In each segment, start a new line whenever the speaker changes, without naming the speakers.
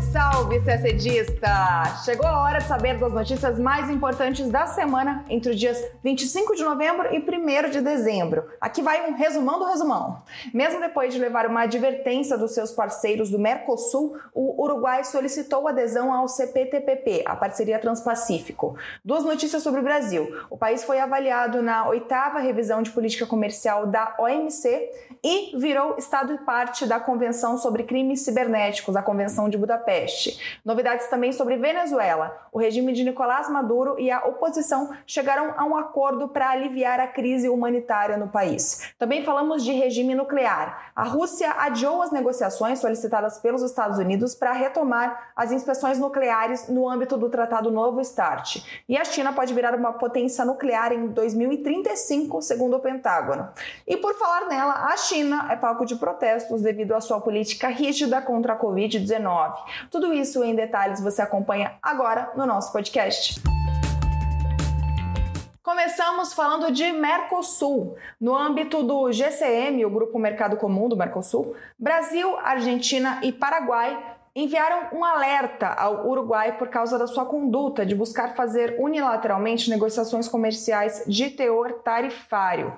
Salve, salve! Chegou a hora de saber das notícias mais importantes da semana entre os dias 25 de novembro e 1 de dezembro. Aqui vai um resumão do resumão. Mesmo depois de levar uma advertência dos seus parceiros do Mercosul, o Uruguai solicitou adesão ao CPTPP, a parceria Transpacífico. Duas notícias sobre o Brasil. O país foi avaliado na oitava revisão de política comercial da OMC e virou Estado e parte da Convenção sobre Crimes Cibernéticos, a Convenção de Budapeste. Novidades também sobre Venezuela. O regime de Nicolás Maduro e a oposição chegaram a um acordo para aliviar a crise humanitária no país. Também falamos de regime nuclear. A Rússia adiou as negociações solicitadas pelos Estados Unidos para retomar as inspeções nucleares no âmbito do Tratado Novo START. E a China pode virar uma potência nuclear em 2035, segundo o Pentágono. E por falar nela, a China é palco de protestos devido à sua política rígida contra a Covid-19 tudo isso em detalhes você acompanha agora no nosso podcast. Começamos falando de Mercosul. No âmbito do GCM, o Grupo Mercado Comum do Mercosul, Brasil, Argentina e Paraguai enviaram um alerta ao Uruguai por causa da sua conduta de buscar fazer unilateralmente negociações comerciais de teor tarifário.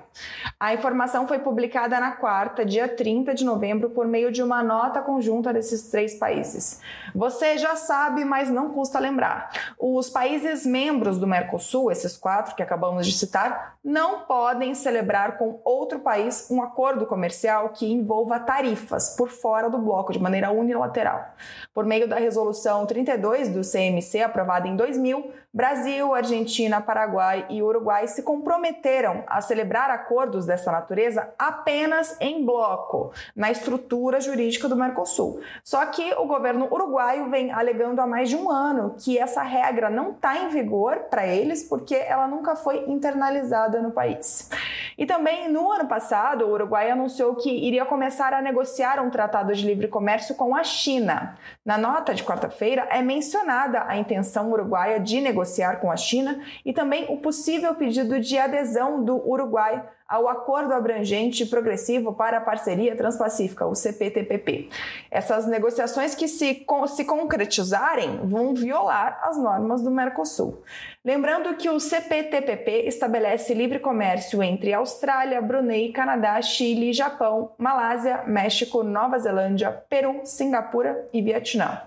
A informação foi publicada na quarta, dia 30 de novembro, por meio de uma nota conjunta desses três países. Você já sabe, mas não custa lembrar. Os países membros do Mercosul, esses quatro que acabamos de citar, não podem celebrar com outro país um acordo comercial que envolva tarifas por fora do bloco de maneira unilateral. Por meio da resolução 32 do CMC, aprovada em 2000, Brasil, Argentina, Paraguai e Uruguai se comprometeram a celebrar acordos dessa natureza apenas em bloco, na estrutura jurídica do Mercosul. Só que o governo uruguaio vem alegando há mais de um ano que essa regra não está em vigor para eles porque ela nunca foi internalizada no país. E também no ano passado, o Uruguai anunciou que iria começar a negociar um tratado de livre comércio com a China. Na nota de quarta-feira é mencionada a intenção uruguaia de negociar negociar com a China e também o possível pedido de adesão do Uruguai ao Acordo Abrangente Progressivo para a Parceria Transpacífica, o CPTPP. Essas negociações que se, se concretizarem vão violar as normas do Mercosul. Lembrando que o CPTPP estabelece livre comércio entre Austrália, Brunei, Canadá, Chile, Japão, Malásia, México, Nova Zelândia, Peru, Singapura e Vietnã.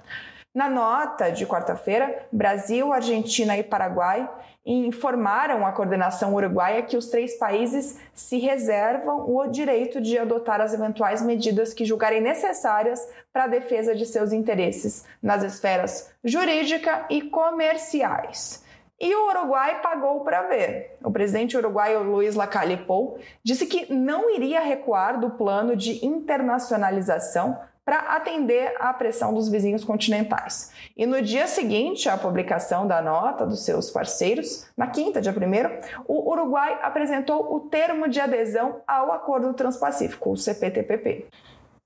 Na nota de quarta-feira, Brasil, Argentina e Paraguai informaram a coordenação uruguaia que os três países se reservam o direito de adotar as eventuais medidas que julgarem necessárias para a defesa de seus interesses nas esferas jurídica e comerciais. E o Uruguai pagou para ver. O presidente uruguaio Luiz Lacalle Pou disse que não iria recuar do plano de internacionalização para atender à pressão dos vizinhos continentais. E no dia seguinte à publicação da nota dos seus parceiros, na quinta, dia 1, o Uruguai apresentou o termo de adesão ao Acordo Transpacífico, o CPTPP.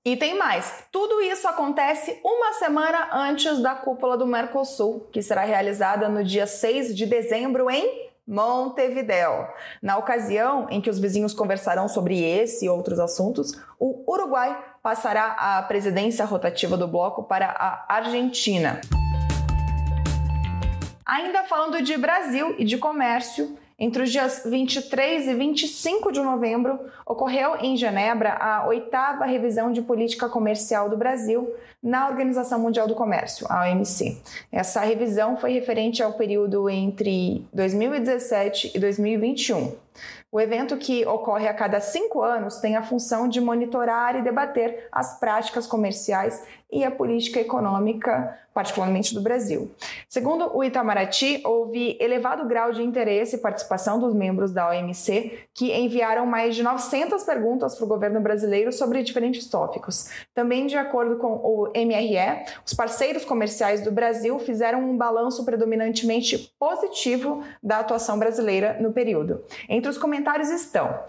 E tem mais. Tudo isso acontece uma semana antes da cúpula do Mercosul, que será realizada no dia 6 de dezembro em Montevideo. Na ocasião em que os vizinhos conversarão sobre esse e outros assuntos, o Uruguai passará a presidência rotativa do bloco para a Argentina. Ainda falando de Brasil e de comércio, entre os dias 23 e 25 de novembro, ocorreu em Genebra a oitava revisão de política comercial do Brasil na Organização Mundial do Comércio, a OMC. Essa revisão foi referente ao período entre 2017 e 2021. O evento, que ocorre a cada cinco anos, tem a função de monitorar e debater as práticas comerciais e a política econômica, particularmente do Brasil. Segundo o Itamaraty, houve elevado grau de interesse e participação dos membros da OMC, que enviaram mais de 900 perguntas para o governo brasileiro sobre diferentes tópicos. Também, de acordo com o MRE, os parceiros comerciais do Brasil fizeram um balanço predominantemente positivo da atuação brasileira no período. Entre os comentários estão.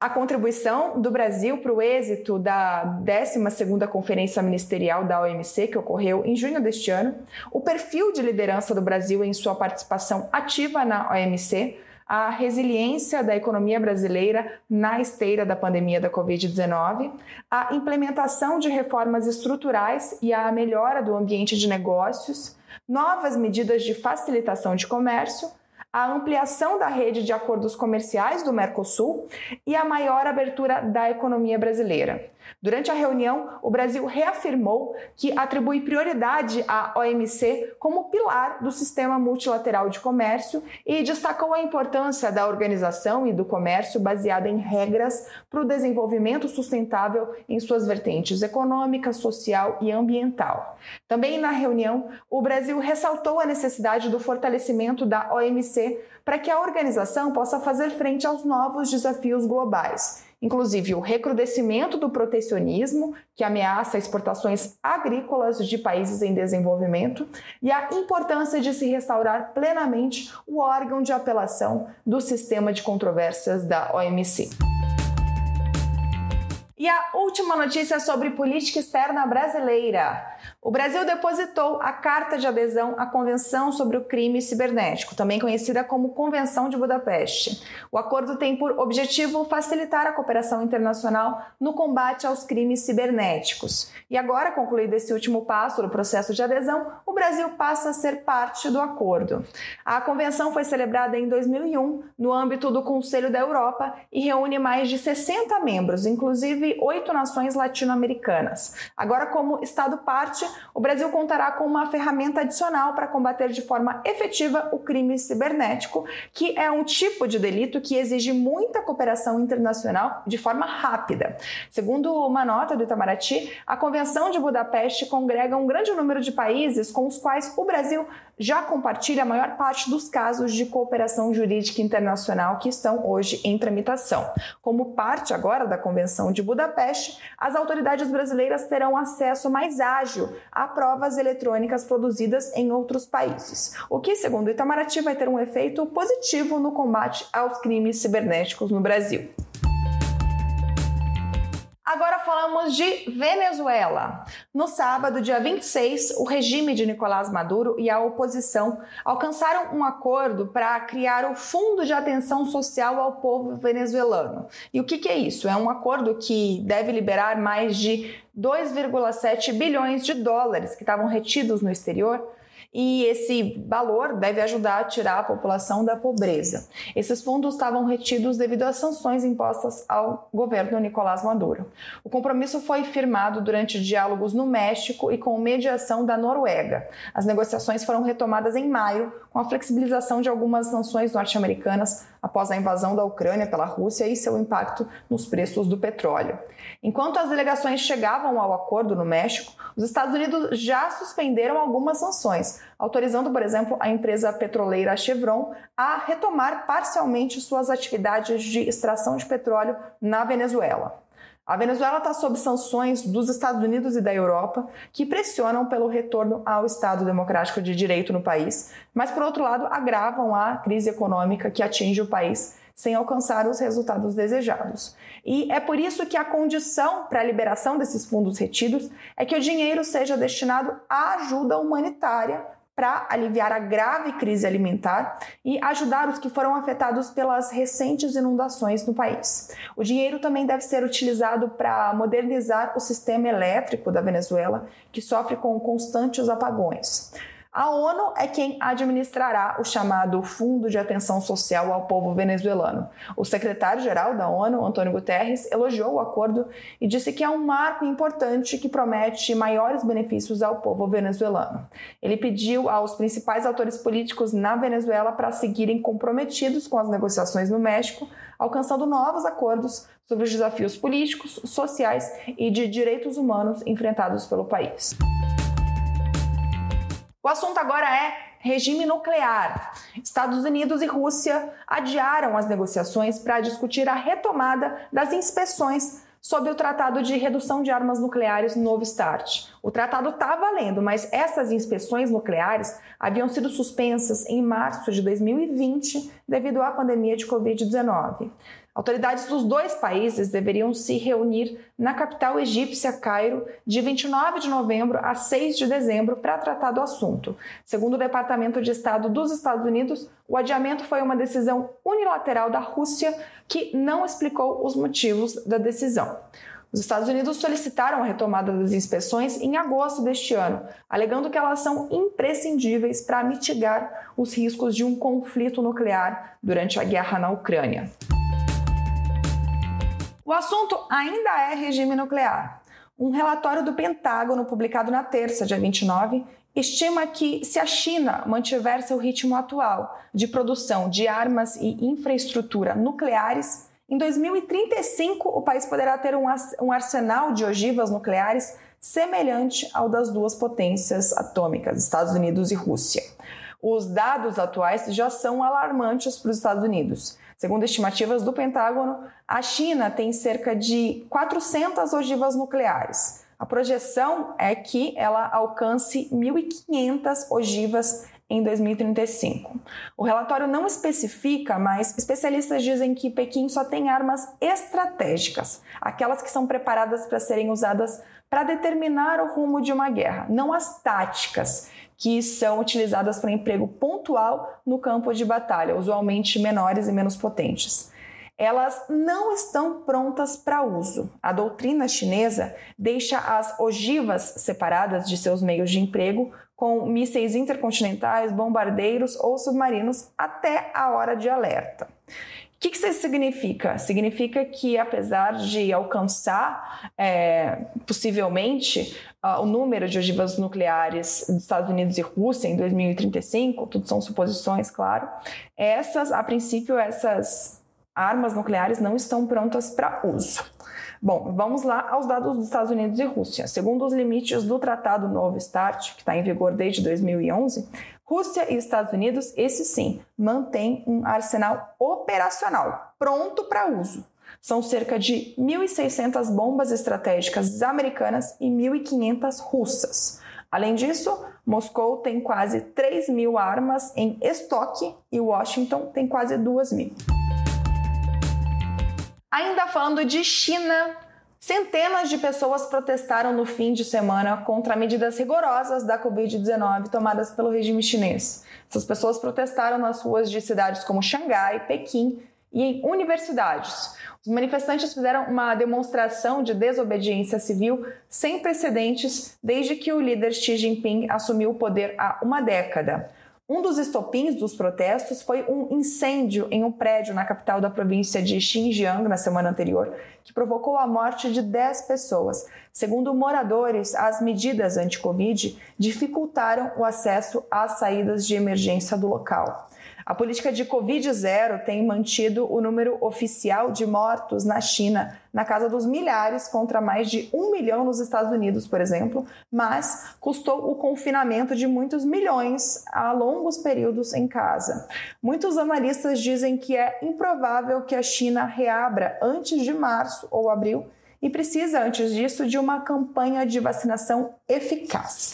A contribuição do Brasil para o êxito da 12ª Conferência Ministerial da OMC, que ocorreu em junho deste ano, o perfil de liderança do Brasil em sua participação ativa na OMC, a resiliência da economia brasileira na esteira da pandemia da Covid-19, a implementação de reformas estruturais e a melhora do ambiente de negócios, novas medidas de facilitação de comércio, a ampliação da rede de acordos comerciais do Mercosul e a maior abertura da economia brasileira. Durante a reunião, o Brasil reafirmou que atribui prioridade à OMC como pilar do sistema multilateral de comércio e destacou a importância da organização e do comércio baseada em regras para o desenvolvimento sustentável em suas vertentes econômica, social e ambiental. Também na reunião, o Brasil ressaltou a necessidade do fortalecimento da OMC para que a organização possa fazer frente aos novos desafios globais inclusive o recrudescimento do protecionismo, que ameaça exportações agrícolas de países em desenvolvimento, e a importância de se restaurar plenamente o órgão de apelação do sistema de controvérsias da OMC. E a última notícia sobre política externa brasileira. O Brasil depositou a carta de adesão à Convenção sobre o Crime Cibernético, também conhecida como Convenção de Budapeste. O acordo tem por objetivo facilitar a cooperação internacional no combate aos crimes cibernéticos. E agora, concluído esse último passo do processo de adesão, o Brasil passa a ser parte do acordo. A convenção foi celebrada em 2001 no âmbito do Conselho da Europa e reúne mais de 60 membros, inclusive oito nações latino-americanas. Agora, como Estado parte, o Brasil contará com uma ferramenta adicional para combater de forma efetiva o crime cibernético, que é um tipo de delito que exige muita cooperação internacional de forma rápida. Segundo uma nota do Itamaraty, a Convenção de Budapeste congrega um grande número de países com os quais o Brasil já compartilha a maior parte dos casos de cooperação jurídica internacional que estão hoje em tramitação. Como parte agora da Convenção de Budapeste, as autoridades brasileiras terão acesso mais ágil a provas eletrônicas produzidas em outros países, o que, segundo o Itamaraty, vai ter um efeito positivo no combate aos crimes cibernéticos no Brasil. Falamos de Venezuela. No sábado, dia 26, o regime de Nicolás Maduro e a oposição alcançaram um acordo para criar o Fundo de Atenção Social ao Povo Venezuelano. E o que, que é isso? É um acordo que deve liberar mais de 2,7 bilhões de dólares que estavam retidos no exterior e esse valor deve ajudar a tirar a população da pobreza. Esses fundos estavam retidos devido às sanções impostas ao governo Nicolás Maduro. O compromisso foi firmado durante diálogos no México e com mediação da Noruega. As negociações foram retomadas em maio, com a flexibilização de algumas sanções norte-americanas após a invasão da Ucrânia pela Rússia e seu impacto nos preços do petróleo. Enquanto as delegações chegavam ao acordo no México, os Estados Unidos já suspenderam algumas sanções, autorizando, por exemplo, a empresa petroleira Chevron a retomar parcialmente suas atividades de extração de petróleo na Venezuela. A Venezuela está sob sanções dos Estados Unidos e da Europa, que pressionam pelo retorno ao Estado democrático de direito no país, mas, por outro lado, agravam a crise econômica que atinge o país sem alcançar os resultados desejados. E é por isso que a condição para a liberação desses fundos retidos é que o dinheiro seja destinado à ajuda humanitária para aliviar a grave crise alimentar e ajudar os que foram afetados pelas recentes inundações no país. O dinheiro também deve ser utilizado para modernizar o sistema elétrico da Venezuela, que sofre com constantes apagões. A ONU é quem administrará o chamado Fundo de Atenção Social ao Povo Venezuelano. O secretário-geral da ONU, Antônio Guterres, elogiou o acordo e disse que é um marco importante que promete maiores benefícios ao povo venezuelano. Ele pediu aos principais atores políticos na Venezuela para seguirem comprometidos com as negociações no México, alcançando novos acordos sobre os desafios políticos, sociais e de direitos humanos enfrentados pelo país. O assunto agora é regime nuclear. Estados Unidos e Rússia adiaram as negociações para discutir a retomada das inspeções sob o Tratado de Redução de Armas Nucleares Novo START. O tratado está valendo, mas essas inspeções nucleares haviam sido suspensas em março de 2020 devido à pandemia de Covid-19. Autoridades dos dois países deveriam se reunir na capital egípcia, Cairo, de 29 de novembro a 6 de dezembro para tratar do assunto. Segundo o Departamento de Estado dos Estados Unidos, o adiamento foi uma decisão unilateral da Rússia que não explicou os motivos da decisão. Os Estados Unidos solicitaram a retomada das inspeções em agosto deste ano, alegando que elas são imprescindíveis para mitigar os riscos de um conflito nuclear durante a guerra na Ucrânia. O assunto ainda é regime nuclear. Um relatório do Pentágono, publicado na terça, dia 29, estima que, se a China mantiver seu ritmo atual de produção de armas e infraestrutura nucleares, em 2035 o país poderá ter um arsenal de ogivas nucleares semelhante ao das duas potências atômicas, Estados Unidos e Rússia. Os dados atuais já são alarmantes para os Estados Unidos. Segundo estimativas do Pentágono, a China tem cerca de 400 ogivas nucleares. A projeção é que ela alcance 1.500 ogivas em 2035. O relatório não especifica, mas especialistas dizem que Pequim só tem armas estratégicas, aquelas que são preparadas para serem usadas para determinar o rumo de uma guerra, não as táticas, que são utilizadas para emprego pontual no campo de batalha, usualmente menores e menos potentes. Elas não estão prontas para uso. A doutrina chinesa deixa as ogivas separadas de seus meios de emprego com mísseis intercontinentais, bombardeiros ou submarinos até a hora de alerta. O que, que isso significa? Significa que, apesar de alcançar é, possivelmente uh, o número de ogivas nucleares dos Estados Unidos e Rússia em 2035, tudo são suposições, claro, essas, a princípio, essas armas nucleares não estão prontas para uso. Bom, vamos lá aos dados dos Estados Unidos e Rússia. Segundo os limites do Tratado Novo START, que está em vigor desde 2011, Rússia e Estados Unidos, esse sim, mantêm um arsenal operacional pronto para uso. São cerca de 1.600 bombas estratégicas americanas e 1.500 russas. Além disso, Moscou tem quase 3 mil armas em estoque e Washington tem quase 2 mil. Ainda falando de China, centenas de pessoas protestaram no fim de semana contra medidas rigorosas da Covid-19 tomadas pelo regime chinês. Essas pessoas protestaram nas ruas de cidades como Xangai, Pequim e em universidades. Os manifestantes fizeram uma demonstração de desobediência civil sem precedentes desde que o líder Xi Jinping assumiu o poder há uma década. Um dos estopins dos protestos foi um incêndio em um prédio na capital da província de Xinjiang na semana anterior, que provocou a morte de 10 pessoas. Segundo moradores, as medidas anti-Covid dificultaram o acesso às saídas de emergência do local. A política de Covid zero tem mantido o número oficial de mortos na China na casa dos milhares contra mais de um milhão nos Estados Unidos, por exemplo, mas custou o confinamento de muitos milhões a longos períodos em casa. Muitos analistas dizem que é improvável que a China reabra antes de março ou abril e precisa, antes disso, de uma campanha de vacinação eficaz.